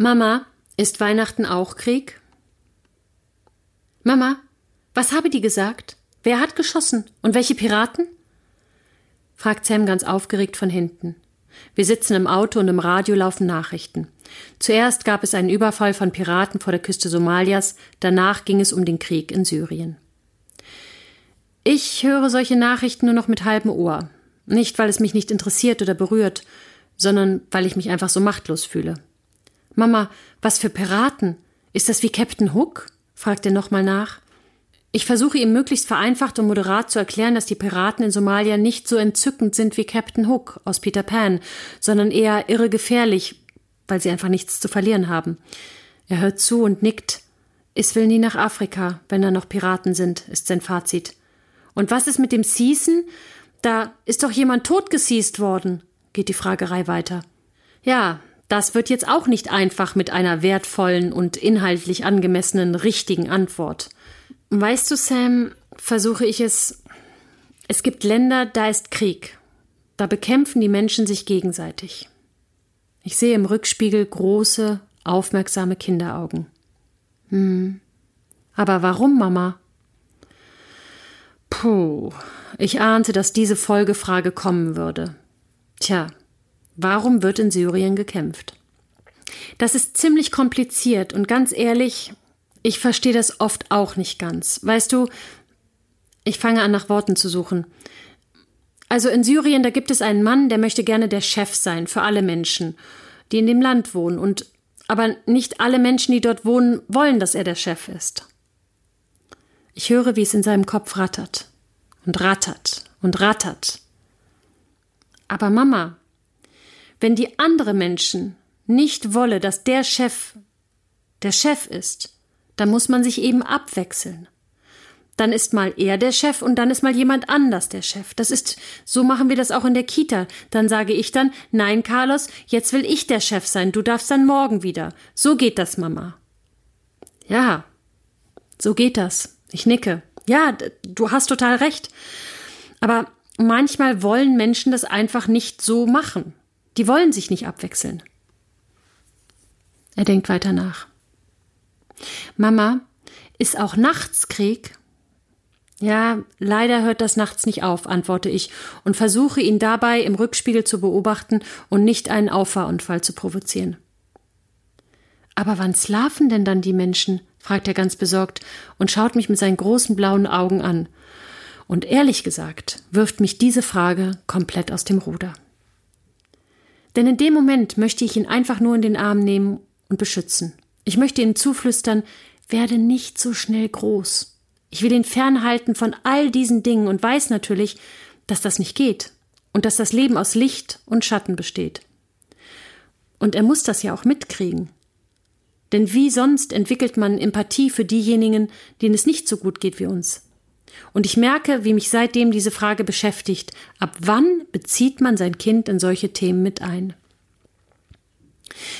Mama, ist Weihnachten auch Krieg? Mama, was habe die gesagt? Wer hat geschossen? Und welche Piraten? fragt Sam ganz aufgeregt von hinten. Wir sitzen im Auto und im Radio laufen Nachrichten. Zuerst gab es einen Überfall von Piraten vor der Küste Somalias, danach ging es um den Krieg in Syrien. Ich höre solche Nachrichten nur noch mit halbem Ohr. Nicht, weil es mich nicht interessiert oder berührt, sondern weil ich mich einfach so machtlos fühle. Mama, was für Piraten? Ist das wie Captain Hook? fragt er nochmal nach. Ich versuche ihm möglichst vereinfacht und moderat zu erklären, dass die Piraten in Somalia nicht so entzückend sind wie Captain Hook aus Peter Pan, sondern eher irre gefährlich, weil sie einfach nichts zu verlieren haben. Er hört zu und nickt. Es will nie nach Afrika, wenn da noch Piraten sind, ist sein Fazit. Und was ist mit dem Season? Da ist doch jemand totgesießt worden, geht die Fragerei weiter. Ja, das wird jetzt auch nicht einfach mit einer wertvollen und inhaltlich angemessenen richtigen Antwort. Weißt du, Sam, versuche ich es. Es gibt Länder, da ist Krieg. Da bekämpfen die Menschen sich gegenseitig. Ich sehe im Rückspiegel große, aufmerksame Kinderaugen. Hm. Aber warum, Mama? Puh, ich ahnte, dass diese Folgefrage kommen würde. Tja, warum wird in Syrien gekämpft? Das ist ziemlich kompliziert und ganz ehrlich, ich verstehe das oft auch nicht ganz. Weißt du, ich fange an, nach Worten zu suchen. Also in Syrien, da gibt es einen Mann, der möchte gerne der Chef sein für alle Menschen, die in dem Land wohnen. Und aber nicht alle Menschen, die dort wohnen, wollen, dass er der Chef ist. Ich höre, wie es in seinem Kopf rattert und rattert und rattert. Aber Mama, wenn die andere Menschen nicht wolle, dass der Chef der Chef ist, dann muss man sich eben abwechseln. Dann ist mal er der Chef und dann ist mal jemand anders der Chef. Das ist, so machen wir das auch in der Kita. Dann sage ich dann, nein, Carlos, jetzt will ich der Chef sein, du darfst dann morgen wieder. So geht das, Mama. Ja, so geht das. Ich nicke. Ja, du hast total recht. Aber manchmal wollen Menschen das einfach nicht so machen. Die wollen sich nicht abwechseln. Er denkt weiter nach. Mama, ist auch nachts Krieg? Ja, leider hört das nachts nicht auf, antworte ich und versuche ihn dabei im Rückspiegel zu beobachten und nicht einen Auffahrunfall zu provozieren. Aber wann schlafen denn dann die Menschen? fragt er ganz besorgt und schaut mich mit seinen großen blauen Augen an. Und ehrlich gesagt wirft mich diese Frage komplett aus dem Ruder. Denn in dem Moment möchte ich ihn einfach nur in den Arm nehmen und beschützen. Ich möchte ihm zuflüstern, werde nicht so schnell groß. Ich will ihn fernhalten von all diesen Dingen und weiß natürlich, dass das nicht geht und dass das Leben aus Licht und Schatten besteht. Und er muss das ja auch mitkriegen. Denn wie sonst entwickelt man Empathie für diejenigen, denen es nicht so gut geht wie uns? Und ich merke, wie mich seitdem diese Frage beschäftigt. Ab wann bezieht man sein Kind in solche Themen mit ein?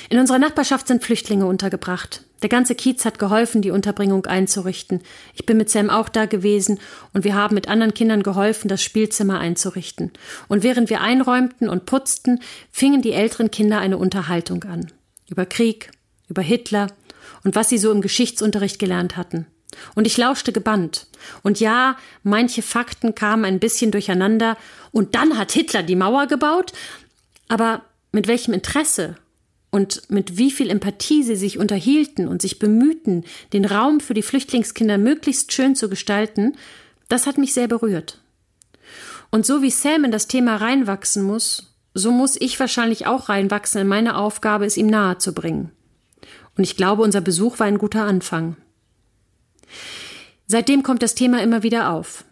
In unserer Nachbarschaft sind Flüchtlinge untergebracht. Der ganze Kiez hat geholfen, die Unterbringung einzurichten. Ich bin mit Sam auch da gewesen und wir haben mit anderen Kindern geholfen, das Spielzimmer einzurichten. Und während wir einräumten und putzten, fingen die älteren Kinder eine Unterhaltung an. Über Krieg, über Hitler und was sie so im Geschichtsunterricht gelernt hatten. Und ich lauschte gebannt. Und ja, manche Fakten kamen ein bisschen durcheinander. Und dann hat Hitler die Mauer gebaut. Aber mit welchem Interesse und mit wie viel Empathie sie sich unterhielten und sich bemühten, den Raum für die Flüchtlingskinder möglichst schön zu gestalten, das hat mich sehr berührt. Und so wie Sam in das Thema reinwachsen muss, so muss ich wahrscheinlich auch reinwachsen in meine Aufgabe, es ihm nahe zu bringen. Und ich glaube, unser Besuch war ein guter Anfang. Seitdem kommt das Thema immer wieder auf.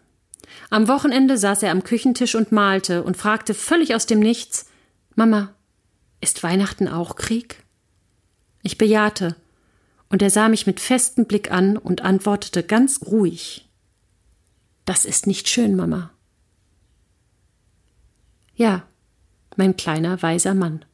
Am Wochenende saß er am Küchentisch und malte und fragte völlig aus dem Nichts Mama, ist Weihnachten auch Krieg? Ich bejahte, und er sah mich mit festem Blick an und antwortete ganz ruhig Das ist nicht schön, Mama. Ja, mein kleiner weiser Mann.